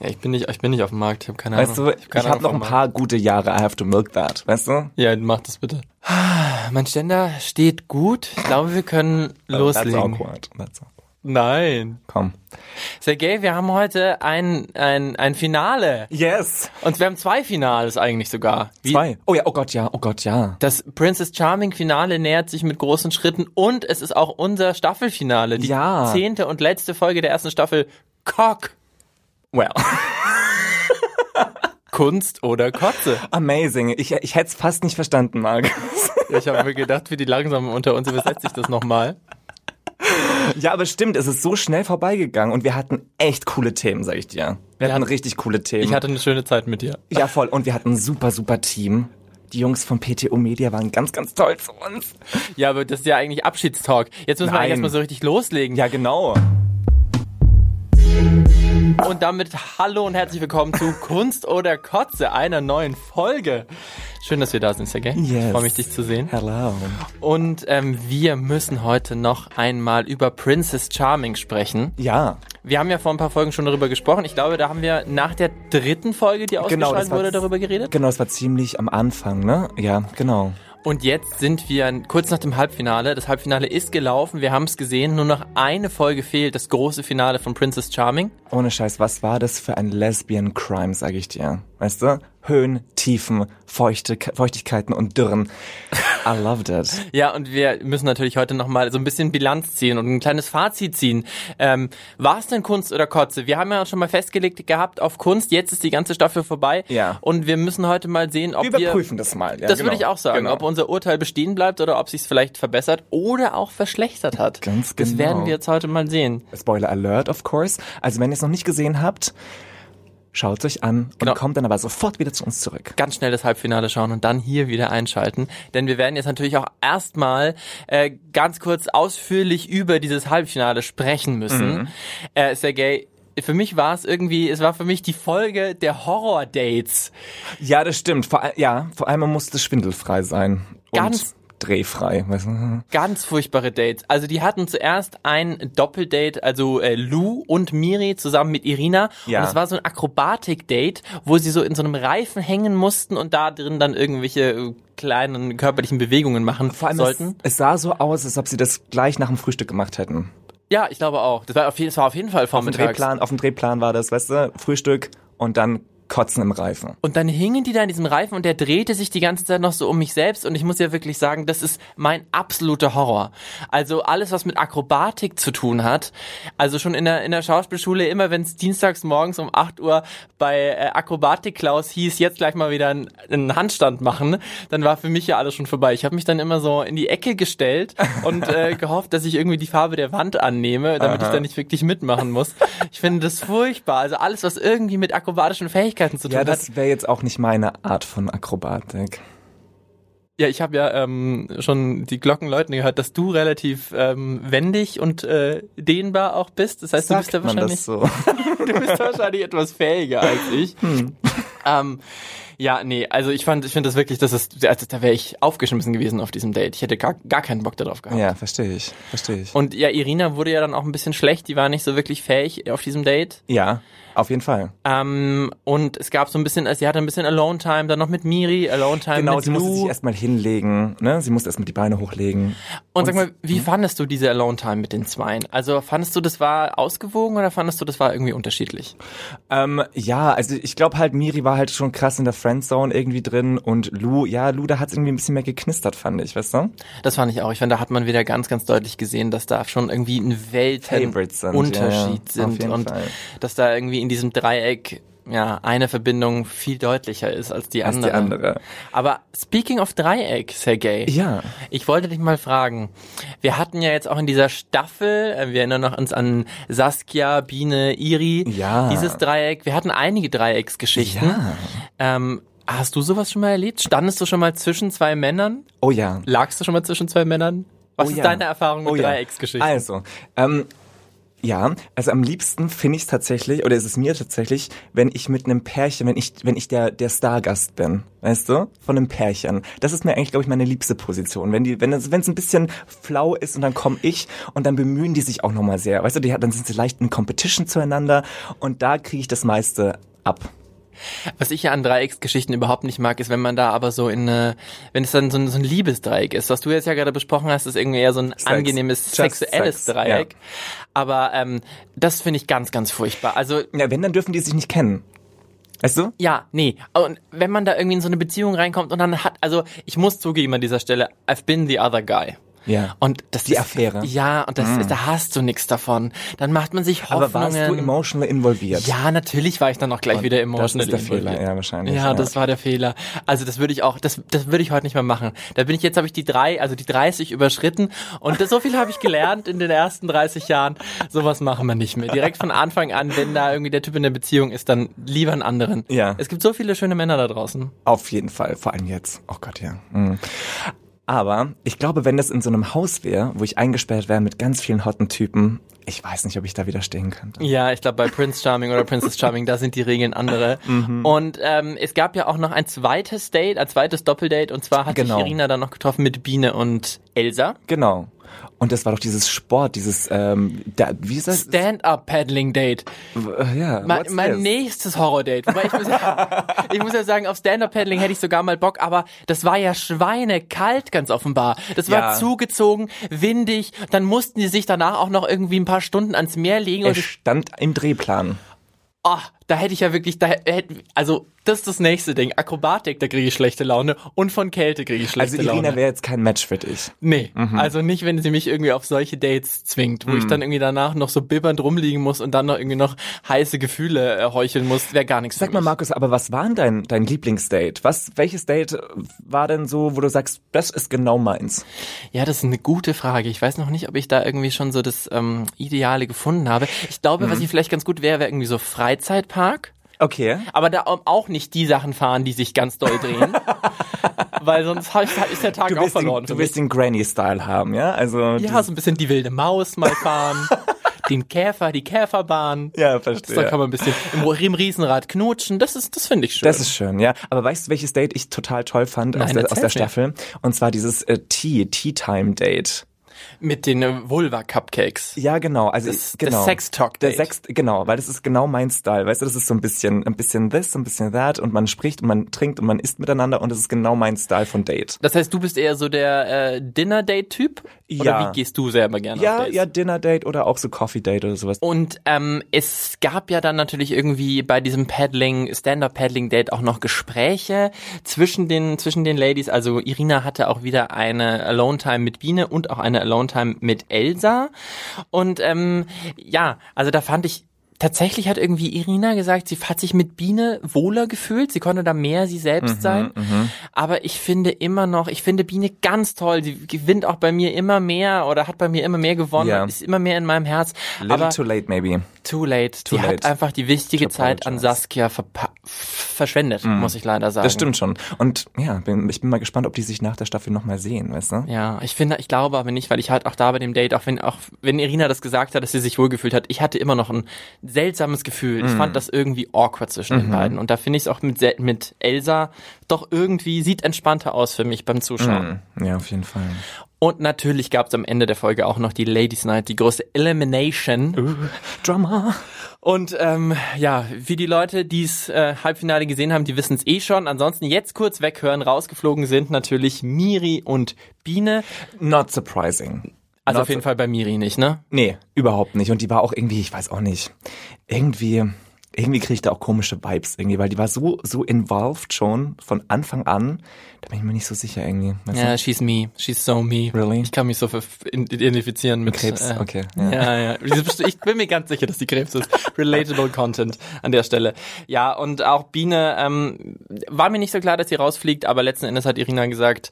Ja, ich bin nicht, ich bin nicht auf dem Markt, ich habe keine Weißt Ahnung. du, ich habe Ahnung noch ein paar gute Jahre. I have to milk that. Weißt du? Ja, mach das bitte. Mein Ständer steht gut. Ich glaube, wir können That's loslegen. awkward. That's awkward. Nein. Komm. Sergej, wir haben heute ein, ein, ein Finale. Yes. Und wir haben zwei Finales eigentlich sogar. Wie- Zwei. Oh ja, oh Gott, ja, oh Gott, ja. Das Princess Charming Finale nähert sich mit großen Schritten und es ist auch unser Staffelfinale. Die Ja. zehnte und letzte Folge der ersten Staffel. Cock. Well. Kunst oder Kotze. Amazing. Ich, ich hätte es fast nicht verstanden, Marc. Ich habe mir gedacht, für die Langsamen unter uns übersetze ich das nochmal. ja, aber stimmt, es ist so schnell vorbeigegangen und wir hatten echt coole Themen, sag ich dir. Wir hatten richtig coole Themen. Ich hatte eine schöne Zeit mit dir. ja, voll. Und wir hatten ein super, super Team. Die Jungs von PTO Media waren ganz, ganz toll zu uns. Ja, aber das ist ja eigentlich Abschiedstalk. Jetzt müssen wir Nein. eigentlich erstmal so richtig loslegen. Ja, genau. Und damit hallo und herzlich willkommen zu Kunst oder Kotze, einer neuen Folge. Schön, dass wir da sind, Sergej. Ich Yes. freue mich, dich zu sehen. Hello. Und ähm, wir müssen heute noch einmal über Princess Charming sprechen. Ja. Wir haben ja vor ein paar Folgen schon darüber gesprochen. Ich glaube, da haben wir nach der dritten Folge, die ausgestrahlt das war- wurde, darüber geredet. Genau, es war ziemlich am Anfang, ne? Ja, genau. Und jetzt sind wir kurz nach dem Halbfinale. Das Halbfinale ist gelaufen, wir haben es gesehen. Nur noch eine Folge fehlt, das große Finale von Princess Charming. Ohne Scheiß, was war das für ein Lesbian Crime, sag ich dir? Weißt du? Höhen, Tiefen, Feuchte, Feuchtigkeiten und Dürren. I loved it. Ja, und wir müssen natürlich heute nochmal so ein bisschen Bilanz ziehen und ein kleines Fazit ziehen. Ähm, war es denn Kunst oder Kotze? Wir haben ja schon mal festgelegt gehabt auf Kunst. Jetzt ist die ganze Staffel vorbei. Ja. Und wir müssen heute mal sehen, ob Wir wir... überprüfen das mal. Ja, das genau. würde ich auch sagen, Genau. ob unser Urteil bestehen bleibt oder ob sich es vielleicht verbessert oder auch verschlechtert hat. Ganz Das genau. werden wir jetzt heute mal sehen. Spoiler Alert, of course. Also wenn ihr es noch nicht gesehen habt, schaut euch an und Genau. kommt dann aber sofort wieder zu uns zurück. ganz schnell das Halbfinale schauen und dann hier wieder einschalten. Denn wir werden jetzt natürlich auch erstmal äh, ganz kurz ausführlich über dieses Halbfinale sprechen müssen. Mhm. Äh, Sergej, für mich war es irgendwie, es war für mich die Folge der Horror-Dates. Ja, das stimmt. Vor, ja, vor allem muss es schwindelfrei sein. Ganz- Und drehfrei. Weißt du? Ganz furchtbare Dates. Also die hatten zuerst ein Doppeldate, also äh, Lou und Miri zusammen mit Irina. Ja. Und es war so ein Akrobatik-Date, wo sie so in so einem Reifen hängen mussten und da drin dann irgendwelche äh, kleinen körperlichen Bewegungen machen Vor allem sollten. Es, es sah so aus, als ob sie das gleich nach dem Frühstück gemacht hätten. Ja, ich glaube auch. Das war auf jeden, das war auf jeden Fall Auf dem vormittags. Drehplan, auf dem Drehplan war das, weißt du, Frühstück und dann Kotzen im Reifen. Und dann hingen die da in diesem Reifen und der drehte sich die ganze Zeit noch so um mich selbst und ich muss ja wirklich sagen, das ist mein absoluter Horror. Also alles, was mit Akrobatik zu tun hat. Also schon in der, in der Schauspielschule, immer wenn es dienstags morgens um 8 Uhr bei äh, Akrobatik Klaus hieß, jetzt gleich mal wieder einen, einen Handstand machen, dann war für mich ja alles schon vorbei. Ich habe mich dann immer so in die Ecke gestellt und äh, gehofft, dass ich irgendwie die Farbe der Wand annehme, damit ich da nicht wirklich mitmachen muss. Ich finde das furchtbar. Also alles, was irgendwie mit akrobatischen Fähigkeiten zu tun Ja, hat. das wäre jetzt auch nicht meine Art von Akrobatik. Ja, ich habe ja ähm, schon die Glocken läuten gehört, dass du relativ ähm, wendig und äh, dehnbar auch bist. Das heißt, du bist Sagt man wahrscheinlich, das so? du bist wahrscheinlich etwas fähiger als ich. Ähm, ja, nee, also ich fand, ich finde das wirklich, das ist, also da wäre ich aufgeschmissen gewesen auf diesem Date. Ich hätte gar, gar keinen Bock darauf gehabt. ja, verstehe ich, verstehe ich. Und ja, Irina wurde ja dann auch ein bisschen schlecht. Die war nicht so wirklich fähig auf diesem Date. ja, auf jeden Fall. Ähm, und es gab so ein bisschen, also sie hatte ein bisschen Alone Time, dann noch mit Miri, Alone Time Genau, mit sie musste Lou. sich erstmal hinlegen, ne? Sie musste erstmal die Beine hochlegen. Und sag mal, wie fandest du diese Alone Time mit den Zweien? Also fandest du, das war ausgewogen oder fandest du, das war irgendwie unterschiedlich? Ähm, ja, also ich glaube halt, Miri war halt schon krass in der Friendzone irgendwie drin und Lou, ja, Lou, da hat irgendwie ein bisschen mehr geknistert, fand ich, weißt du? Das fand ich auch. Ich fand, da hat man wieder ganz, ganz deutlich gesehen, dass da schon irgendwie ein Favorites sind, Weltenunterschied ja, ja, sind und Fall. dass da irgendwie in diesem Dreieck ja eine Verbindung viel deutlicher ist als die Als andere. die andere. Aber speaking of Dreieck, Sergej. Ja. Ich wollte dich mal fragen. Wir hatten ja jetzt auch in dieser Staffel, äh, wir erinnern noch uns an Saskia, Biene, Iri, Ja. dieses Dreieck. Wir hatten einige Dreiecksgeschichten. Ja. Ähm, hast du sowas schon mal erlebt? Standest du schon mal zwischen zwei Männern? Oh ja. Lagst du schon mal zwischen zwei Männern? Was Oh ist ja. deine Erfahrung mit Oh ja. Dreiecksgeschichten? Also, ähm, Ja, also am liebsten finde ich es tatsächlich, oder ist es mir tatsächlich, wenn ich mit einem Pärchen, wenn ich, wenn ich der, der Stargast bin, weißt du, von einem Pärchen. Das ist mir eigentlich, glaube ich, meine liebste Position. Wenn die, wenn es, ein bisschen flau ist und dann komme ich und dann bemühen die sich auch nochmal sehr, weißt du, die, dann sind sie leicht in Competition zueinander und da kriege ich das meiste ab. Was ich ja an Dreiecksgeschichten überhaupt nicht mag, ist, wenn man da aber so in eine, wenn es dann so ein, so ein Liebesdreieck ist. Was du jetzt ja gerade besprochen hast, ist irgendwie eher so ein Sex. angenehmes Just sexuelles Sex, Dreieck. ja. Aber ähm, das finde ich ganz, ganz furchtbar. Also Ja, wenn, dann dürfen die sich nicht kennen. Weißt du? ja, nee. Und wenn man da irgendwie in so eine Beziehung reinkommt und dann hat, also ich muss zugeben an dieser Stelle, I've been the other guy. Ja. Und das Die ist, Affäre. Ja, und das ist, da hast du nichts davon. Dann macht man sich Aber Hoffnungen. warst du emotional involviert? Ja, natürlich war ich dann auch gleich wieder emotional Das ist der involviert. Fehler, ja, wahrscheinlich. Ja, das war der Fehler. Also das würde ich auch, das, das würde ich heute nicht mehr machen. Da bin ich jetzt, habe ich die drei, also die 30 überschritten und das, so viel habe ich gelernt in den ersten 30 Jahren. Sowas machen wir nicht mehr. Direkt von Anfang an, wenn da irgendwie der Typ in der Beziehung ist, dann lieber einen anderen. Ja. Es gibt so viele schöne Männer da draußen. Auf jeden Fall, vor allem jetzt. Oh Gott, ja. Mhm. Aber ich glaube, wenn das in so einem Haus wäre, wo ich eingesperrt wäre mit ganz vielen hotten Typen, ich weiß nicht, ob ich da widerstehen könnte. Ja, ich glaube bei Prince Charming oder Princess Charming, da sind die Regeln andere. Mhm. Und ähm, es gab ja auch noch ein zweites Date, ein zweites Doppeldate und zwar hat Genau. sich Irina dann noch getroffen mit Biene und Elsa. Genau. Und das war doch dieses Sport, dieses, ähm, da, wie ist das? Stand-up-Paddling-Date. Äh, ja, Mein, mein nächstes Horror-Date. Wobei ich muss, ja, ich muss ja sagen, auf Stand-up-Paddling hätte ich sogar mal Bock, aber das war ja schweinekalt, ganz offenbar. Das war Ja. zugezogen, windig. Dann mussten die sich danach auch noch irgendwie ein paar Stunden ans Meer legen. Und ich, stand im Drehplan. oh, da hätte ich ja wirklich, da hätte, also das ist das nächste Ding. Akrobatik, da kriege ich schlechte Laune und von Kälte kriege ich schlechte Also Irina Laune. wäre jetzt kein Match für dich. Nee, Mhm. also nicht, wenn sie mich irgendwie auf solche Dates zwingt, wo ich dann irgendwie danach noch so bibbernd rumliegen muss und dann noch irgendwie noch heiße Gefühle äh, heucheln muss, wäre gar nichts Sag mal. Markus, aber was war denn dein, dein Lieblingsdate? Was, welches Date war denn so, wo du sagst, das ist genau meins? Ja, das ist eine gute Frage. Ich weiß noch nicht, ob ich da irgendwie schon so das ähm, Ideale gefunden habe. Ich glaube, Mhm. was ich vielleicht ganz gut wäre, wäre irgendwie so Freizeitpark. Okay. Aber da auch nicht die Sachen fahren, die sich ganz doll drehen. Weil sonst ist der Tag auch willst, den, verloren. du willst den Granny-Style haben, ja? Also, ja, so ein bisschen die wilde Maus mal fahren. den Käfer, die Käferbahn. ja, Da verstehe. kann man ein bisschen im, im Riesenrad knutschen. Das ist, das finde ich schön. Das ist schön, ja. Aber weißt du, welches Date ich total toll fand aus, Nein, der, aus der erzähl's mir. Staffel? Und zwar dieses äh, Tea, Tea Time Date. Mit den äh, Vulva-Cupcakes. Ja, genau. Also Das- ich, genau. das Sex-Talk-Date. Der Sex, genau, weil das ist genau mein Style. Weißt du, das ist so ein bisschen, ein bisschen this, ein bisschen that und man spricht und man trinkt und man isst miteinander und das ist genau mein Style von Date. Das heißt, du bist eher so der äh, Dinner-Date-Typ? Oder Ja. wie gehst du selber gerne auf Ja, Dates? ja, Dinner Date oder auch so Coffee Date oder sowas. Und ähm, es gab ja dann natürlich irgendwie bei diesem Paddling, Stand-Up-Paddling-Date auch noch Gespräche zwischen den, zwischen den Ladies. Also Irina hatte auch wieder eine Alone-Time mit Biene und auch eine Alone-Time mit Elsa. Und ähm, ja, also da fand ich, Tatsächlich hat irgendwie Irina gesagt, sie hat sich mit Biene wohler gefühlt. Sie konnte da mehr sie Mhm, selbst sein. Aber ich finde immer noch, ich finde Biene ganz toll. Sie gewinnt auch bei mir immer mehr oder hat bei mir immer mehr gewonnen. Ja. Ist immer mehr in meinem Herz. Little Aber too late maybe. Too late. Too hat late. einfach die wichtige Zeit an. Saskia verschwendet, muss ich leider sagen. Das stimmt schon. Und ja, bin, ich bin mal gespannt, ob die sich nach der Staffel nochmal sehen, weißt du? Ja, ich finde, ich glaube aber nicht, weil ich halt auch da bei dem Date, auch wenn, auch wenn Irina das gesagt hat, dass sie sich wohlgefühlt hat, ich hatte immer noch ein seltsames Gefühl. Ich Mhm. fand das irgendwie awkward zwischen den beiden. Und da finde ich es auch mit, mit Elsa doch irgendwie, sieht entspannter aus für mich beim Zuschauen. Ja, auf jeden Fall. Und natürlich gab es am Ende der Folge auch noch die Ladies Night, die große Elimination. Drama. Und ähm, ja, wie die Leute, die es äh, Halbfinale gesehen haben, die wissen es eh schon. Ansonsten jetzt kurz weghören. Rausgeflogen sind natürlich Miri und Biene. Not surprising. Also auf jeden Fall bei Miri nicht, ne? Nee, überhaupt nicht. Und die war auch irgendwie, ich weiß auch nicht, irgendwie, irgendwie kriege ich da auch komische Vibes irgendwie, weil die war so, so involved schon von Anfang an. Da bin ich mir nicht so sicher irgendwie. Weißt Ja, du? she's me. She's so me. Really? Ich kann mich so identifizieren mit Krebs, äh, okay, ja. Ja, ja. Ich bin mir ganz sicher, dass die Krebs ist. Relatable Content an der Stelle. Ja, und auch Biene ähm, war mir nicht so klar, dass sie rausfliegt, aber letzten Endes hat Irina gesagt,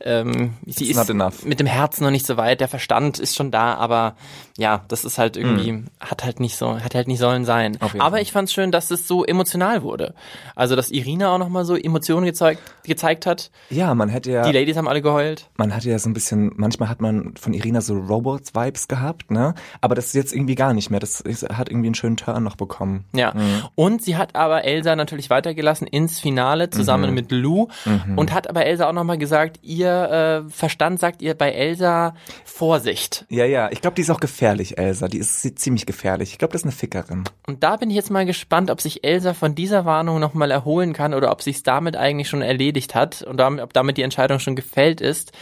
ähm, sie It's ist mit dem Herzen noch nicht so weit, der Verstand ist schon da, aber ja, das ist halt irgendwie, hat halt nicht so, hat halt nicht sollen sein. Aber Fall. ich fand ganz schön, dass es so emotional wurde. Also, dass Irina auch nochmal so Emotionen gezeigt, gezeigt hat. Ja, man hätte ja. Die Ladies haben alle geheult. Man hatte ja so ein bisschen, manchmal hat man von Irina so Robots-Vibes gehabt, ne? Aber das ist jetzt irgendwie gar nicht mehr. Das ist, hat irgendwie einen schönen Turn noch bekommen. Ja. Mhm. Und sie hat aber Elsa natürlich weitergelassen ins Finale zusammen mhm. mit Lou mhm. und hat aber Elsa auch nochmal gesagt, ihr äh, Verstand sagt ihr bei Elsa Vorsicht. Ja, ja. Ich glaube, die ist auch gefährlich, Elsa. Die ist ziemlich gefährlich. Ich glaube, das ist eine Fickerin. Und da bin ich jetzt mal gespannt, ob sich Elsa von dieser Warnung nochmal erholen kann oder ob sich damit eigentlich schon erledigt hat und ob damit die Entscheidung schon gefällt ist.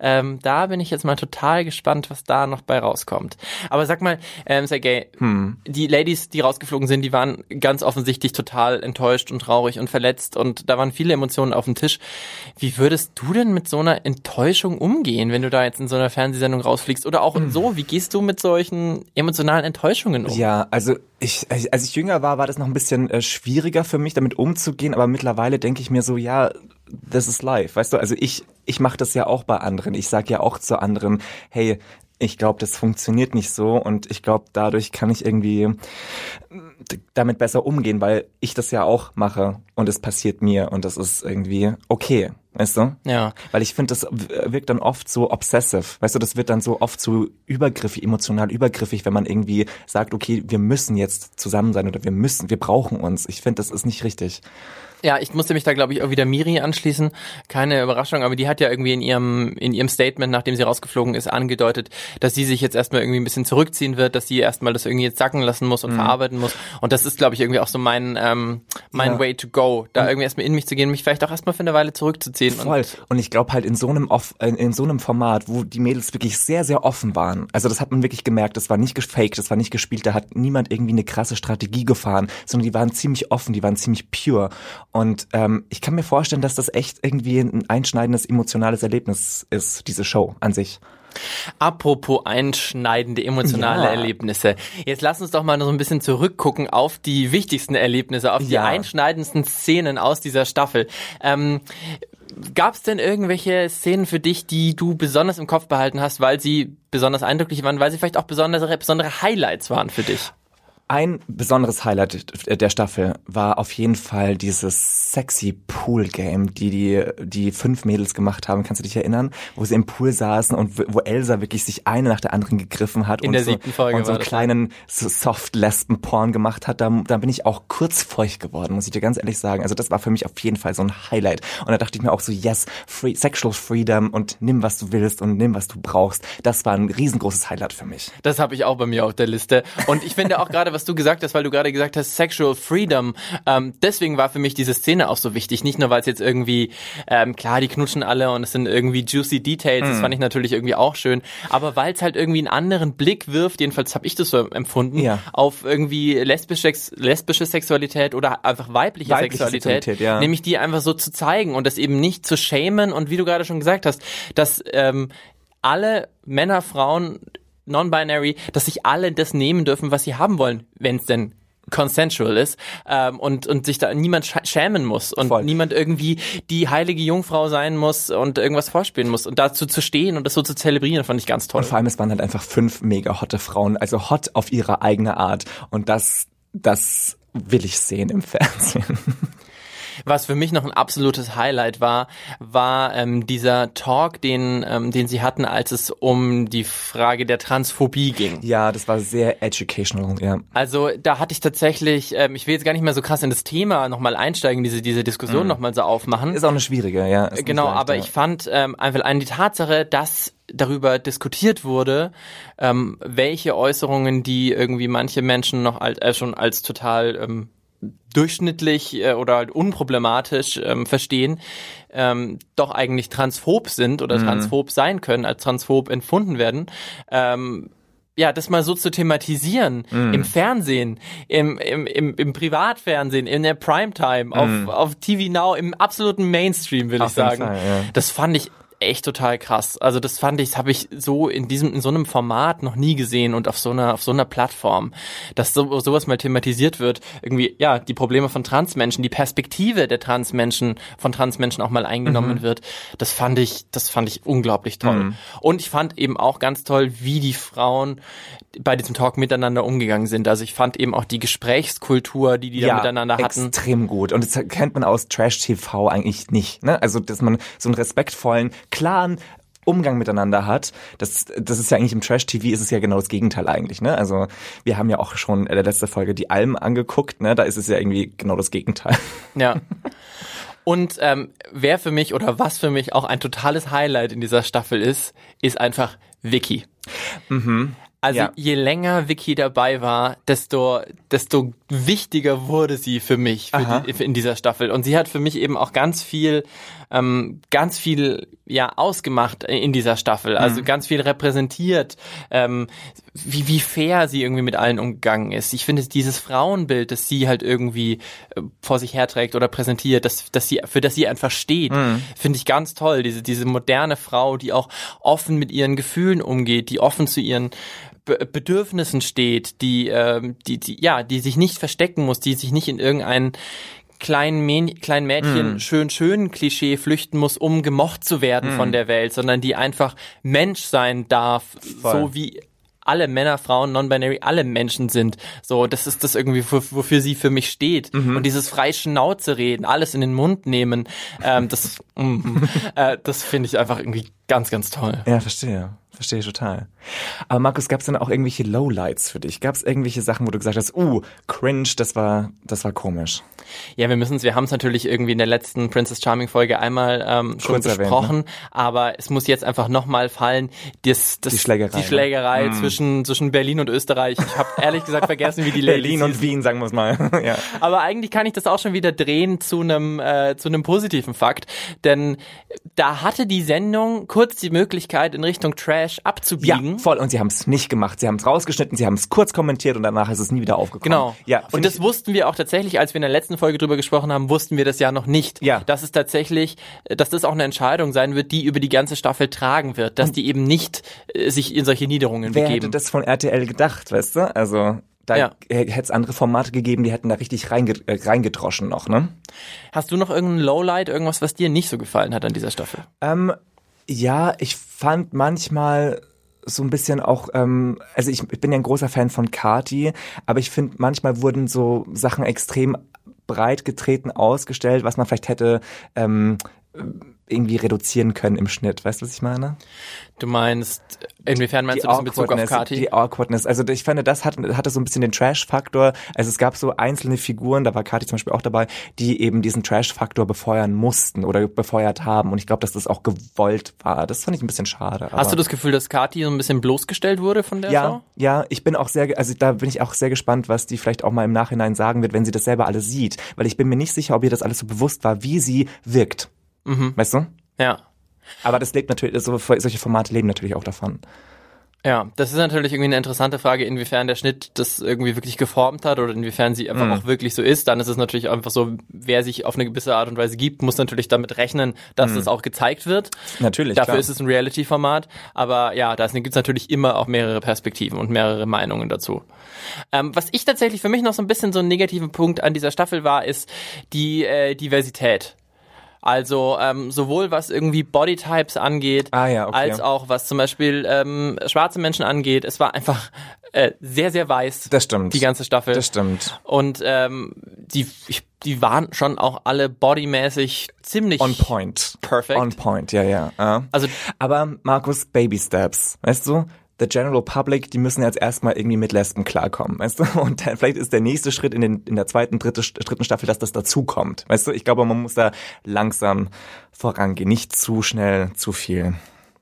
Ähm, da bin ich jetzt mal total gespannt, was da noch bei rauskommt. Aber sag mal, ähm, Sergej, hm. die Ladies, die rausgeflogen sind, die waren ganz offensichtlich total enttäuscht und traurig und verletzt und da waren viele Emotionen auf dem Tisch. Wie würdest du denn mit so einer Enttäuschung umgehen, wenn du da jetzt in so einer Fernsehsendung rausfliegst? Oder auch hm. so, wie gehst du mit solchen emotionalen Enttäuschungen um? Ja, also ich, als ich jünger war, war das noch ein bisschen äh, schwieriger für mich, damit umzugehen, aber mittlerweile denke ich mir so, ja, this is life, weißt du? Also ich, ich mache das ja auch bei anderen. Ich sage ja auch zu anderen, hey, ich glaube, das funktioniert nicht so und ich glaube, dadurch kann ich irgendwie damit besser umgehen, weil ich das ja auch mache und es passiert mir und das ist irgendwie okay, weißt du? Ja. Weil ich finde, das wirkt dann oft so obsessive, weißt du, das wird dann so oft so übergriffig, emotional übergriffig, wenn man irgendwie sagt, okay, wir müssen jetzt zusammen sein oder wir müssen, wir brauchen uns. Ich finde, das ist nicht richtig. Ja, ich musste mich da, glaube ich, auch wieder Miri anschließen. Keine Überraschung, aber die hat ja irgendwie in ihrem, in ihrem Statement, nachdem sie rausgeflogen ist, angedeutet, dass sie sich jetzt erstmal irgendwie ein bisschen zurückziehen wird, dass sie erstmal das irgendwie jetzt sacken lassen muss und mhm. verarbeiten muss. Und das ist, glaube ich, irgendwie auch so mein, ähm, mein ja. Way to go, da mhm. irgendwie erstmal in mich zu gehen, mich vielleicht auch erstmal für eine Weile zurückzuziehen. Voll. Und, und ich glaube halt in so einem off, in, in so einem Format, wo die Mädels wirklich sehr, sehr offen waren. Also das hat man wirklich gemerkt, das war nicht gefaked, das war nicht gespielt, da hat niemand irgendwie eine krasse Strategie gefahren, sondern die waren ziemlich offen, die waren ziemlich pure. Und ähm, ich kann mir vorstellen, dass das echt irgendwie ein einschneidendes emotionales Erlebnis ist, diese Show an sich. Apropos einschneidende emotionale ja. Erlebnisse. Jetzt lass uns doch mal so ein bisschen zurückgucken auf die wichtigsten Erlebnisse, auf die ja. einschneidendsten Szenen aus dieser Staffel. Ähm, Gab es denn irgendwelche Szenen für dich, die du besonders im Kopf behalten hast, weil sie besonders eindrücklich waren, weil sie vielleicht auch besondere, besondere Highlights waren für dich? Ein besonderes Highlight der Staffel war auf jeden Fall dieses sexy Pool Game, die die die fünf Mädels gemacht haben. Kannst du dich erinnern, wo sie im Pool saßen und wo Elsa wirklich sich eine nach der anderen gegriffen hat In und der so, siebten Folge und so einen kleinen so Soft Lesben Porn gemacht hat. Da, da bin ich auch kurz feucht geworden, muss ich dir ganz ehrlich sagen. Also das war für mich auf jeden Fall so ein Highlight. Und da dachte ich mir auch so, yes, free, sexual freedom und nimm was du willst und nimm was du brauchst. Das war ein riesengroßes Highlight für mich. Das habe ich auch bei mir auf der Liste. Und ich finde auch gerade was du gesagt hast, weil du gerade gesagt hast, Sexual Freedom. Ähm, deswegen war für mich diese Szene auch so wichtig. Nicht nur, weil es jetzt irgendwie, ähm, klar, die knutschen alle und es sind irgendwie juicy Details, mhm. das fand ich natürlich irgendwie auch schön, aber weil es halt irgendwie einen anderen Blick wirft, jedenfalls habe ich das so empfunden, ja. auf irgendwie lesbische, lesbische Sexualität oder einfach weibliche, weibliche Sexualität, Sexualität ja. nämlich die einfach so zu zeigen und das eben nicht zu schämen und wie du gerade schon gesagt hast, dass ähm, alle Männer, Frauen non-binary, dass sich alle das nehmen dürfen, was sie haben wollen, wenn es denn consensual ist ähm, und und sich da niemand schämen muss und Voll. niemand irgendwie die heilige Jungfrau sein muss und irgendwas vorspielen muss und dazu zu stehen und das so zu zelebrieren fand ich ganz toll. Und vor allem es waren halt einfach fünf mega hotte Frauen, also hot auf ihre eigene Art und das das will ich sehen im Fernsehen. Was für mich noch ein absolutes Highlight war, war ähm, dieser Talk, den, ähm, den sie hatten, als es um die Frage der Transphobie ging. Ja, das war sehr educational, ja. Also da hatte ich tatsächlich, ähm, ich will jetzt gar nicht mehr so krass in das Thema nochmal einsteigen, diese, diese Diskussion mm. nochmal so aufmachen. Ist auch eine schwierige, ja. Genau, aber ja. ich fand ähm, einfach eine die Tatsache, dass darüber diskutiert wurde, ähm, welche Äußerungen, die irgendwie manche Menschen noch als, äh, schon als total ähm, durchschnittlich äh, oder halt unproblematisch ähm, verstehen, ähm, doch eigentlich transphob sind oder mhm. transphob sein können, als transphob empfunden werden. Ähm, ja, das mal so zu thematisieren mm. im Fernsehen, im, im, im, im Privatfernsehen, in der Primetime, mm. auf, auf TV Now, im absoluten Mainstream, will auf ich sagen. Fall, ja. Das fand ich echt total krass. Also das fand ich, habe ich so in diesem, in so einem Format noch nie gesehen und auf so einer, auf so einer Plattform, dass so, sowas mal thematisiert wird. Irgendwie, ja, die Probleme von Transmenschen, die Perspektive der Transmenschen, von Transmenschen auch mal eingenommen mhm. wird. Das fand ich, das fand ich unglaublich toll. Mhm. Und ich fand eben auch ganz toll, wie die Frauen bei diesem Talk miteinander umgegangen sind. Also ich fand eben auch die Gesprächskultur, die die ja, da miteinander hatten. extrem gut. Und das kennt man aus Trash-TV eigentlich nicht. Ne? Also, dass man so einen respektvollen, klaren Umgang miteinander hat. Das, das ist ja eigentlich im Trash-TV ist es ja genau das Gegenteil eigentlich. Ne? Also wir haben ja auch schon in der letzten Folge die Alm angeguckt. Ne? Da ist es ja irgendwie genau das Gegenteil. Ja. Und ähm, wer für mich oder was für mich auch ein totales Highlight in dieser Staffel ist, ist einfach Vicky. Mhm. Also ja. je länger Vicky dabei war, desto, desto wichtiger wurde sie für mich für die, in dieser Staffel. Und sie hat für mich eben auch ganz viel, ähm, ganz viel ja ausgemacht in dieser Staffel. Also mhm. ganz viel repräsentiert, ähm, wie, wie fair sie irgendwie mit allen umgegangen ist. Ich finde dieses Frauenbild, das sie halt irgendwie äh, vor sich herträgt oder präsentiert, dass, dass sie, für das sie einfach steht, mhm. finde ich ganz toll. Diese, diese moderne Frau, die auch offen mit ihren Gefühlen umgeht, die offen zu ihren Bedürfnissen steht, die, ähm, die, die, ja, die sich nicht verstecken muss, die sich nicht in irgendeinen kleinen, Mäh kleinen Mädchen mm. schön schön Klischee flüchten muss, um gemocht zu werden mm. von der Welt, sondern die einfach Mensch sein darf, Voll. so wie alle Männer, Frauen, Non-Binary, alle Menschen sind. So, das ist das irgendwie, wofür sie für mich steht. Mhm. Und dieses frei Schnauze reden, alles in den Mund nehmen, ähm, das, mm, äh, das finde ich einfach irgendwie ganz, ganz toll. Ja, verstehe. Verstehe ich total. Aber Markus, gab es dann auch irgendwelche Lowlights für dich? Gab es irgendwelche Sachen, wo du gesagt hast, uh, cringe, das war, das war komisch? Ja, wir müssen es, wir haben es natürlich irgendwie in der letzten Princess Charming Folge einmal ähm, schon Kurz besprochen, erwähnt, ne? aber es muss jetzt einfach nochmal fallen, das, das, die Schlägerei, die Schlägerei ne? zwischen, zwischen Berlin und Österreich. Ich habe ehrlich gesagt vergessen, wie die Berlin und Wien, sagen wir es mal. ja. Aber eigentlich kann ich das auch schon wieder drehen zu einem äh, zu einem positiven Fakt, denn da hatte die Sendung kurz die Möglichkeit in Richtung Trash abzubiegen. Ja, voll. Und sie haben es nicht gemacht. Sie haben es rausgeschnitten, sie haben es kurz kommentiert und danach ist es nie wieder aufgekommen. Genau. Ja. Und das wussten wir auch tatsächlich, als wir in der letzten Folge drüber gesprochen haben, wussten wir das ja noch nicht. Ja. Dass es tatsächlich, dass das auch eine Entscheidung sein wird, die über die ganze Staffel tragen wird, dass die eben nicht äh, sich in solche Niederungen Wer begeben. Wer hätte das von RTL gedacht, weißt du? Also da ja. hätte es andere Formate gegeben, die hätten da richtig reinge äh, reingedroschen noch, ne? Hast du noch irgendein Lowlight, irgendwas, was dir nicht so gefallen hat an dieser Staffel? Ähm, ja, ich fand manchmal so ein bisschen auch, ähm, also ich, ich bin ja ein großer Fan von Kati, aber ich finde, manchmal wurden so Sachen extrem breit getreten ausgestellt, was man vielleicht hätte ähm, irgendwie reduzieren können im Schnitt. Weißt du, was ich meine? Du meinst, inwiefern meinst die du das in Bezug auf Kati? Die Awkwardness. Also ich finde, das hat, hatte so ein bisschen den Trash-Faktor. Also es gab so einzelne Figuren, da war Kati zum Beispiel auch dabei, die eben diesen Trash-Faktor befeuern mussten oder befeuert haben. Und ich glaube, dass das auch gewollt war. Das fand ich ein bisschen schade. Hast du das Gefühl, dass Kati so ein bisschen bloßgestellt wurde von der ja, Frau? Ja, ich bin auch sehr, also da bin ich auch sehr gespannt, was die vielleicht auch mal im Nachhinein sagen wird, wenn sie das selber alles sieht. Weil ich bin mir nicht sicher, ob ihr das alles so bewusst war, wie sie wirkt. Mhm. Weißt du? Ja. Aber das lebt natürlich, so, solche Formate leben natürlich auch davon. Ja, das ist natürlich irgendwie eine interessante Frage, inwiefern der Schnitt das irgendwie wirklich geformt hat oder inwiefern sie einfach mm. auch wirklich so ist. Dann ist es natürlich einfach so, wer sich auf eine gewisse Art und Weise gibt, muss natürlich damit rechnen, dass mm. es auch gezeigt wird. Natürlich. Dafür klar. ist es ein Reality-Format. Aber ja, da gibt es natürlich immer auch mehrere Perspektiven und mehrere Meinungen dazu. Ähm, was ich tatsächlich für mich noch so ein bisschen so ein negativer Punkt an dieser Staffel war, ist die äh, Diversität. Also ähm, sowohl was irgendwie Bodytypes angeht, ah, ja, okay. als auch was zum Beispiel ähm, schwarze Menschen angeht. Es war einfach äh, sehr, sehr weiß. Das stimmt. Die ganze Staffel. Das stimmt. Und ähm, die, die waren schon auch alle bodymäßig ziemlich on point. Perfect. On point, ja, ja. Uh. Also, aber Markus, Baby Steps, weißt du? The general public, die müssen jetzt erstmal irgendwie mit Lesben klarkommen, weißt du? Und dann, vielleicht ist der nächste Schritt in, den, in der zweiten, dritte, dritten Staffel, dass das dazukommt, weißt du? Ich glaube, man muss da langsam vorangehen, nicht zu schnell, zu viel.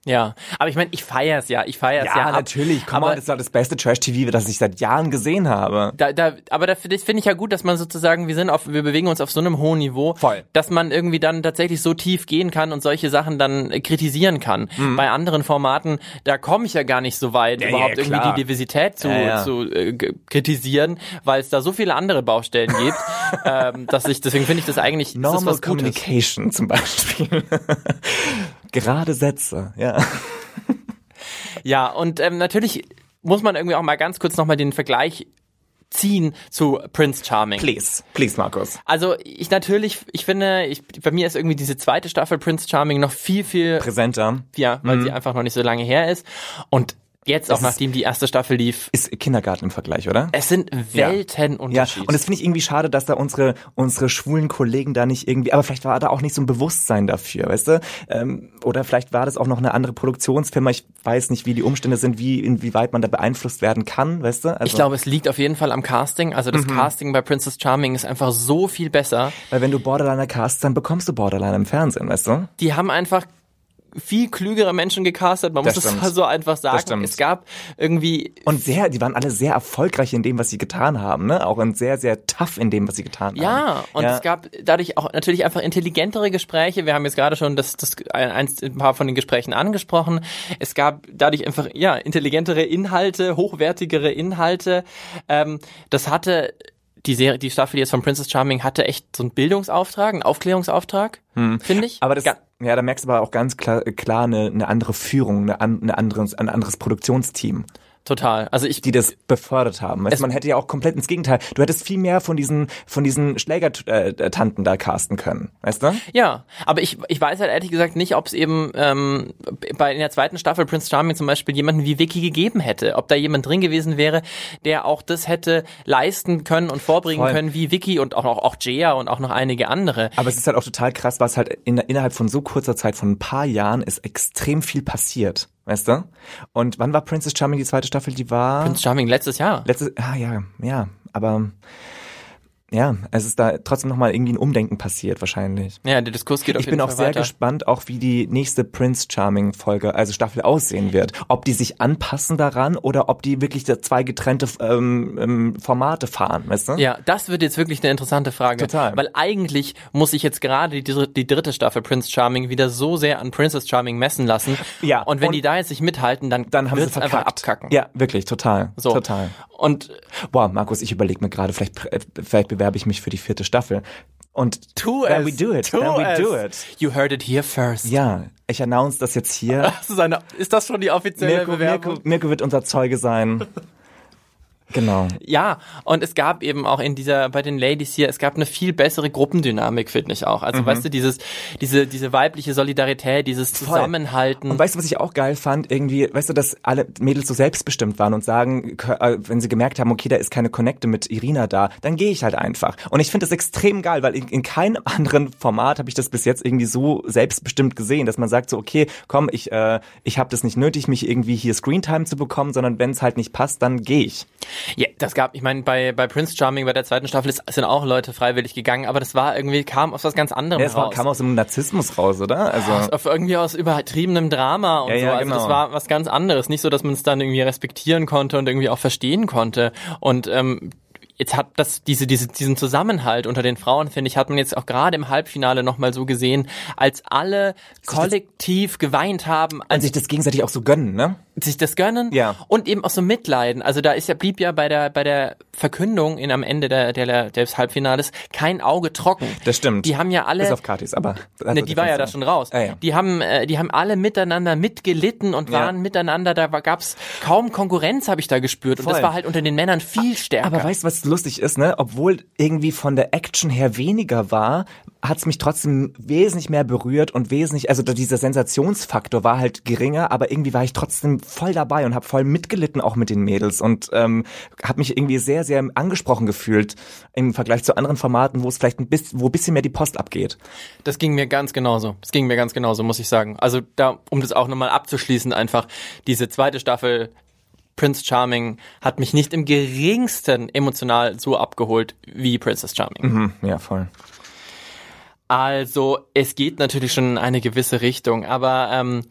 Ja, aber ich meine, ich feier's ja, ich feier's ja. Ja, natürlich. Komm mal, das ist doch das beste Trash-TV, das ich seit Jahren gesehen habe. Da, da, aber da, das finde ich ja gut, dass man sozusagen, wir sind auf, wir bewegen uns auf so einem hohen Niveau, Voll. dass man irgendwie dann tatsächlich so tief gehen kann und solche Sachen dann kritisieren kann. Mhm. Bei anderen Formaten, da komme ich ja gar nicht so weit, ja, überhaupt ja, irgendwie die Diversität zu, zu äh, kritisieren, weil es da so viele andere Baustellen gibt, ähm, dass ich, deswegen finde ich das eigentlich Normal das Communication zum Beispiel. Gerade Sätze, ja. Ja, und ähm, natürlich muss man irgendwie auch mal ganz kurz nochmal den Vergleich ziehen zu Prince Charming. Please, please, Markus. Also ich natürlich, ich finde, ich, bei mir ist irgendwie diese zweite Staffel Prince Charming noch viel, viel Präsenter. ja, weil sie einfach noch nicht so lange her ist. Und jetzt auch nachdem die erste Staffel lief, Ist Kindergarten im Vergleich, oder? es sind Ja. Weltenunterschied. Ja, und das finde ich irgendwie schade, dass da unsere unsere schwulen Kollegen da nicht irgendwie, aber vielleicht war da auch nicht so ein Bewusstsein dafür, weißt du? Ähm, oder vielleicht war das auch noch eine andere Produktionsfirma. Ich weiß nicht, wie die Umstände sind, wie inwieweit man da beeinflusst werden kann, weißt du? Also, ich glaube, es liegt auf jeden Fall am Casting. Also Mhm. das Casting bei Princess Charming ist einfach so viel besser. weil wenn du Borderliner cast, dann bekommst du Borderliner im Fernsehen, weißt du? Die haben einfach viel klügere Menschen gecastet. Man Das muss es stimmt. so einfach sagen. Es gab irgendwie Und sehr, die waren alle sehr erfolgreich in dem, was sie getan haben, ne? Auch und sehr, sehr tough in dem, was sie getan haben. Ja, und es gab dadurch auch natürlich einfach intelligentere Gespräche. Wir haben jetzt gerade schon das, das ein, ein paar von den Gesprächen angesprochen. Es gab dadurch einfach ja intelligentere Inhalte, hochwertigere Inhalte. Ähm, das hatte die Serie, die Staffel jetzt von Princess Charming hatte echt so einen Bildungsauftrag, einen Aufklärungsauftrag, finde ich. Hm. Aber das, ja, da merkst du aber auch ganz klar, klar eine, eine andere Führung, eine, eine anderes, ein anderes Produktionsteam, total. Also ich die das befördert haben. Du, man hätte ja auch komplett ins Gegenteil. Du hättest viel mehr von diesen, von diesen Schlägertanten da casten können, weißt du? Ja, aber ich, ich weiß halt ehrlich gesagt nicht, ob es eben ähm, bei in der zweiten Staffel Prince Charming zum Beispiel jemanden wie Vicky gegeben hätte. Ob da jemand drin gewesen wäre, der auch das hätte leisten können und vorbringen Voll. können wie Vicky und auch noch auch Jaya und auch noch einige andere. Aber es ist halt auch total krass, was halt in, innerhalb von so kurzer Zeit, von ein paar Jahren, ist extrem viel passiert, weißt du? Und wann war Princess Charming die zweite Staffel? Die war Prince Charming letztes Jahr. letztes, ah ja, ja, aber ja, es ist da trotzdem nochmal irgendwie ein Umdenken passiert wahrscheinlich. Ja, der Diskurs geht auf Ich jeden bin auch Fall sehr weiter. gespannt, auch wie die nächste Prince Charming Folge, also Staffel aussehen wird. Ob die sich anpassen daran oder ob die wirklich zwei getrennte ähm, ähm, Formate fahren, weißt du? Ja, das wird jetzt wirklich eine interessante Frage. Total. Weil eigentlich muss ich jetzt gerade die, die dritte Staffel Prince Charming wieder so sehr an Princess Charming messen lassen. Ja, Und wenn und- die da jetzt nicht mithalten, dann, Dann haben sie wird's einfach abkacken. Ja, wirklich, total. So. Total. Und Boah, Markus, ich überlege mir gerade, vielleicht, vielleicht bewerbe ich mich für die vierte Staffel. Und tu then es. we do it. Tu then we es. do it. You heard it here first. Ja, ich announce das jetzt hier. Das ist, eine, ist das schon die offizielle Mirko, Bewerbung? Mirko, Mirko wird unser Zeuge sein. Genau. Ja, und es gab eben auch in dieser, bei den Ladies hier, es gab eine viel bessere Gruppendynamik, finde ich auch. Also, weißt du, dieses, diese, diese weibliche Solidarität, dieses Zusammenhalten. Und weißt du, was ich auch geil fand? Irgendwie, weißt du, dass alle Mädels so selbstbestimmt waren und sagen, äh, wenn sie gemerkt haben, okay, da ist keine Connecte mit Irina da, dann gehe ich halt einfach. Und ich finde das extrem geil, weil in, in keinem anderen Format habe ich das bis jetzt irgendwie so selbstbestimmt gesehen, dass man sagt so, okay, komm, ich, äh, ich habe das nicht nötig, mich irgendwie hier Screentime zu bekommen, sondern wenn es halt nicht passt, dann gehe ich. Ja, das gab, ich meine, bei, bei Prince Charming bei der zweiten Staffel ist, sind auch Leute freiwillig gegangen, aber das war irgendwie, kam aus was ganz anderem Ja, es war, raus. kam aus dem Narzissmus raus, oder? Also auf irgendwie aus übertriebenem Drama und Ja, so. ja, Also das genau. war was ganz anderes. Nicht so, dass man es dann irgendwie respektieren konnte und irgendwie auch verstehen konnte. Und ähm, jetzt hat das diese, diese diesen Zusammenhalt unter den Frauen finde ich hat man jetzt auch gerade im Halbfinale noch mal so gesehen, als alle kollektiv geweint haben, und als sich das gegenseitig auch so gönnen, ne? sich das gönnen Ja. und eben auch so mitleiden. Also da ist ja blieb ja bei der bei der Verkündung in am Ende der der des Halbfinales kein Auge trocken. Das stimmt. Die haben ja alle Bis auf Katis, aber Ne, die war ja da schon raus. Ah, ja. Die haben, äh, die haben alle miteinander mitgelitten und Ja. waren miteinander. Da gab's kaum Konkurrenz, habe ich da gespürt. Und das Voll. war halt unter den Männern viel stärker. Aber weißt du, was lustig ist, ne? Obwohl irgendwie von der Action her weniger war, hat's mich trotzdem wesentlich mehr berührt und wesentlich, also dieser Sensationsfaktor war halt geringer, aber irgendwie war ich trotzdem voll dabei und habe voll mitgelitten auch mit den Mädels und ähm, habe mich irgendwie sehr, sehr angesprochen gefühlt im Vergleich zu anderen Formaten, wo es vielleicht ein bisschen, wo ein bisschen mehr die Post abgeht. Das ging mir ganz genauso. Das ging mir ganz genauso, muss ich sagen. Also da, um das auch nochmal abzuschließen, einfach diese zweite Staffel Prince Charming hat mich nicht im geringsten emotional so abgeholt wie Princess Charming. Hm, ja, voll. Also es geht natürlich schon in eine gewisse Richtung, aber ähm,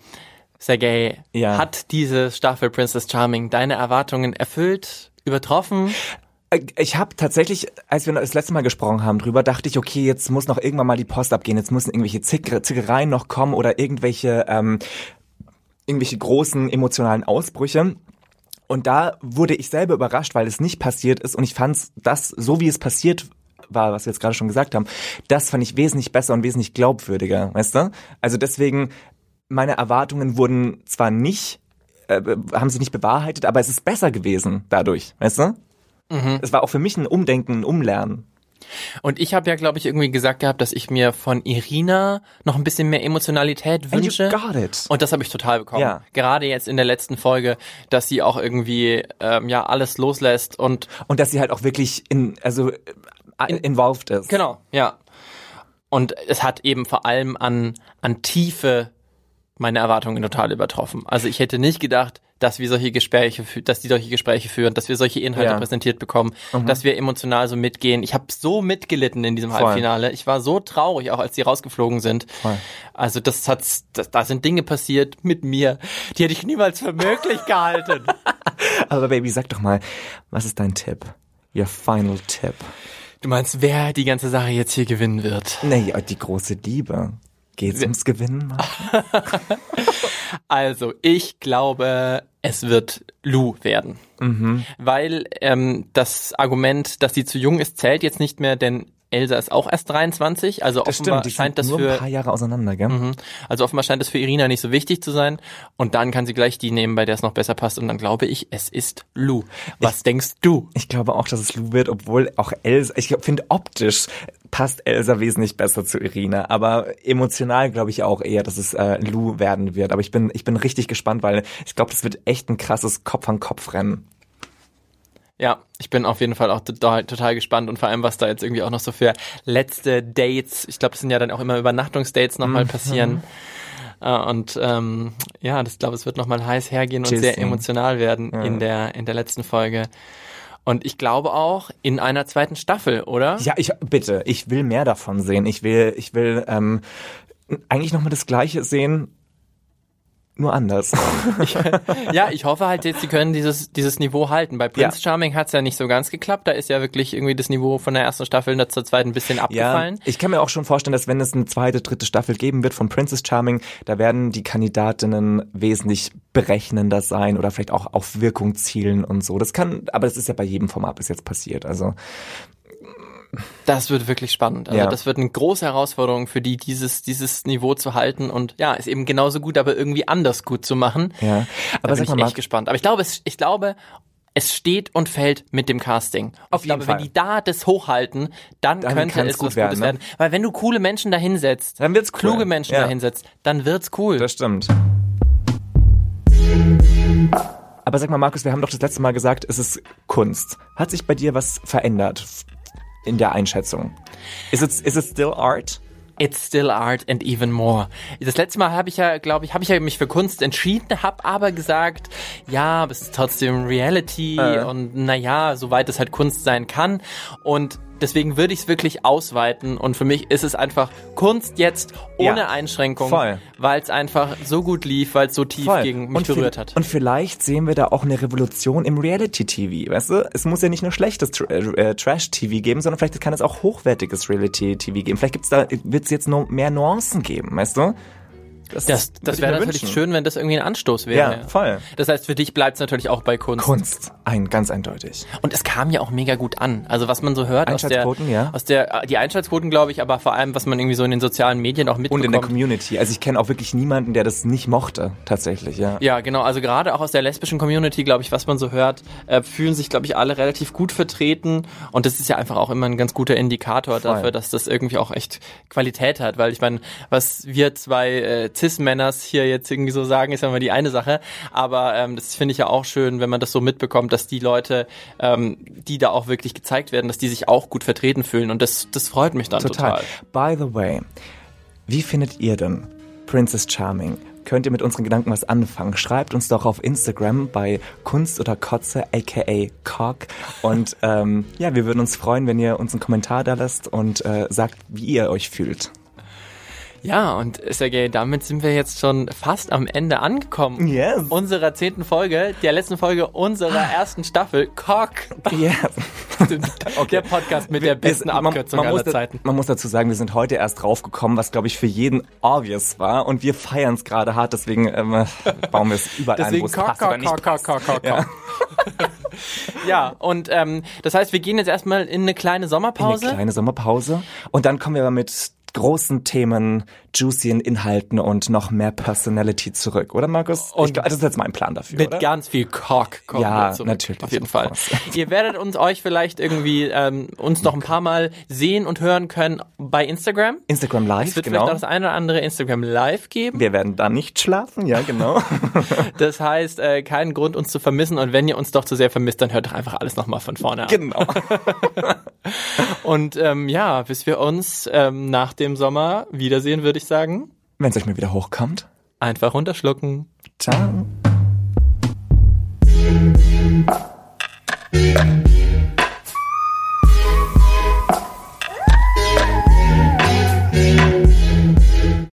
Sergej, Ja. hat diese Staffel Princess Charming deine Erwartungen erfüllt, übertroffen? Äh, Ich habe tatsächlich, als wir das letzte Mal gesprochen haben drüber, dachte ich, okay, jetzt muss noch irgendwann mal die Post abgehen, jetzt müssen irgendwelche Zick Zickereien noch kommen oder irgendwelche ähm, irgendwelche großen emotionalen Ausbrüche. Und da wurde ich selber überrascht, weil es nicht passiert ist und ich fand das, so wie es passiert war, was wir jetzt gerade schon gesagt haben, das fand ich wesentlich besser und wesentlich glaubwürdiger, weißt du? Also deswegen meine Erwartungen wurden zwar nicht, äh, haben sich nicht bewahrheitet, aber es ist besser gewesen dadurch, weißt du? Mhm. Es war auch für mich ein Umdenken, ein Umlernen. Und ich habe ja, glaube ich, irgendwie gesagt gehabt, dass ich mir von Irina noch ein bisschen mehr Emotionalität And you wünsche. got it. Und das habe ich total bekommen. Ja. Gerade jetzt in der letzten Folge, dass sie auch irgendwie ähm, ja alles loslässt und Und dass sie halt auch wirklich in, also äh, involved ist. genau, ja. Und es hat eben vor allem an an Tiefe meine Erwartungen total übertroffen. Also ich hätte nicht gedacht, dass wir solche Gespräche, dass die solche Gespräche führen, dass wir solche Inhalte Ja. präsentiert bekommen, dass wir emotional so mitgehen. Ich habe so mitgelitten in diesem Voll. Halbfinale. Ich war so traurig, auch als die rausgeflogen sind. Voll. Also das hat, da sind Dinge passiert mit mir, die hätte ich niemals für möglich gehalten. Aber Baby, sag doch mal, was ist dein Tipp? Your final tip. Du meinst, wer die ganze Sache jetzt hier gewinnen wird? Nee, die große Liebe. Geht's ums Gewinnen? Also, ich glaube, es wird Lou werden. Weil ähm, das Argument, dass sie zu jung ist, zählt jetzt nicht mehr, denn Elsa ist auch erst 23. Also Das offenbar stimmt, scheint das nur für ein paar Jahre auseinander, gell? Mhm. Also offenbar scheint es für Irina nicht so wichtig zu sein. Und dann kann sie gleich die nehmen, bei der es noch besser passt. Und dann glaube ich, es ist Lou. Was denkst du? Ich glaube auch, dass es Lou wird, obwohl auch Elsa, ich finde optisch passt Elsa wesentlich besser zu Irina, aber emotional glaube ich auch eher, dass es äh, Lou werden wird. Aber ich bin, ich bin richtig gespannt, weil ich glaube, das wird echt ein krasses Kopf-an-Kopf-Rennen. Ja, ich bin auf jeden Fall auch total, total gespannt und vor allem, was da jetzt irgendwie auch noch so für letzte Dates, ich glaube, das sind ja dann auch immer Übernachtungsdates nochmal passieren. Äh, Und ähm, ja, das glaube, es wird nochmal heiß hergehen und sehr emotional werden in der in der letzten Folge. Und ich glaube auch in einer zweiten Staffel, oder? Ja, ich bitte, ich will mehr davon sehen. Ich will, ich will ähm, eigentlich noch mal das Gleiche sehen, nur anders. Ja, ich hoffe halt jetzt, sie können dieses, dieses Niveau halten. Bei Prince Ja. Charming hat's ja nicht so ganz geklappt. Da ist ja wirklich irgendwie das Niveau von der ersten Staffel zur zweiten ein bisschen Ja, abgefallen. ich kann mir auch schon vorstellen, dass wenn es eine zweite, dritte Staffel geben wird von Princess Charming, da werden die Kandidatinnen wesentlich berechnender sein oder vielleicht auch auf Wirkung zielen und so. Das kann, aber das ist ja bei jedem Format bis jetzt passiert. Also Das wird wirklich spannend. Also Ja. das wird eine große Herausforderung für die, dieses, dieses Niveau zu halten und ja, ist eben genauso gut, aber irgendwie anders gut zu machen. ja, Da aber bin sag ich mal, echt gespannt. Aber ich glaube, es, ich glaube, es steht und fällt mit dem Casting. Auf ich glaube, jeden wenn Fall. die da das hochhalten, dann, Dann könnte es gut was werden, Gutes ne? werden. Weil wenn du coole Menschen da hinsetzt, Dann wird's cool. kluge Menschen Ja. da hinsetzt, dann wird's cool. das stimmt. Aber sag mal, Markus, wir haben doch das letzte Mal gesagt, es ist Kunst. Hat sich bei dir was verändert in der Einschätzung? Is it, is it still art? It's still art and even more. Das letzte Mal habe ich ja, glaube ich, habe ich ja mich für Kunst entschieden, habe aber gesagt, ja, aber es ist trotzdem Reality Äh. und naja, soweit es halt Kunst sein kann. Und deswegen würde ich es wirklich ausweiten und für mich ist es einfach Kunst jetzt ohne Ja, Einschränkung, weil es einfach so gut lief, weil es so tief Voll. gegen mich und berührt hat. Und vielleicht sehen wir da auch eine Revolution im Reality-TV, weißt du? Es muss ja nicht nur schlechtes Tr äh, Trash-TV geben, sondern vielleicht kann es auch hochwertiges Reality-TV geben. Vielleicht gibt's da, wird es jetzt noch mehr Nuancen geben, weißt du? Das, das ich wäre natürlich wünschen. schön, wenn das irgendwie ein Anstoß wäre. Ja, voll. Das heißt, für dich bleibt es natürlich auch bei Kunst. Kunst, ein, ganz eindeutig. Und es kam ja auch mega gut an. Also was man so hört aus der, ja. aus der, die Einschaltquoten glaube ich, aber vor allem, was man irgendwie so in den sozialen Medien auch Und mitbekommt. in der Community. Also ich kenne auch wirklich niemanden, der das nicht mochte, tatsächlich, ja. ja, genau. Also gerade auch aus der lesbischen Community, glaube ich, was man so hört, äh, fühlen sich, glaube ich, alle relativ gut vertreten. Und das ist ja einfach auch immer ein ganz guter Indikator Voll. dafür, dass das irgendwie auch echt Qualität hat. Weil ich meine, was wir zwei äh, Cis-Männers hier jetzt irgendwie so sagen, ist ja mal die eine Sache. Aber ähm, das finde ich ja auch schön, wenn man das so mitbekommt, dass die Leute, ähm, die da auch wirklich gezeigt werden, dass die sich auch gut vertreten fühlen. Und das, das freut mich dann total. By the way, wie findet ihr denn Princess Charming? Könnt ihr mit unseren Gedanken was anfangen? Schreibt uns doch auf Instagram bei Kunst oder Kotze, aka Cock. Und ähm, ja, wir würden uns freuen, wenn ihr uns einen Kommentar da lasst und äh, sagt, wie ihr euch fühlt. Ja, und Sergej, damit sind wir jetzt schon fast am Ende angekommen. Yes. Unserer zehnten Folge, der letzten Folge unserer ersten Staffel, Cock. Yes. Der Podcast mit der besten Wir- Abkürzung man, man aller muss da, Zeiten. Man muss dazu sagen, wir sind heute erst draufgekommen, was glaube ich für jeden obvious war. Und wir feiern es gerade hart, deswegen ähm, bauen wir es überall ein, Deswegen es Cock, Cock, Cock, Cock, Cock, Cock, Ja. Ja, und ähm, das heißt, wir gehen jetzt erstmal in eine kleine Eine Sommerpause. kleine Sommerpause. Und dann kommen wir aber mit großen Themen, juicyen Inhalten und noch mehr Personality zurück, oder Markus? Und glaub, das ist jetzt mein Plan dafür, Mit oder? ganz viel Cock kommen Ja, wir zurück. natürlich, Auf jeden Fall. course. Ihr werdet uns euch vielleicht irgendwie ähm, uns noch ein paar Mal sehen und hören können bei Instagram. Instagram Live, Es wird genau. vielleicht noch das eine oder andere Instagram Live geben. Wir werden da nicht schlafen, ja, genau. Das heißt, äh, keinen Grund, uns zu vermissen. Und wenn ihr uns doch zu sehr vermisst, dann hört doch einfach alles nochmal von vorne an. genau. Und ähm, ja, bis wir uns ähm, nach dem Sommer wiedersehen, würde ich sagen. Wenn es euch mal wieder hochkommt. Einfach runterschlucken. Ciao.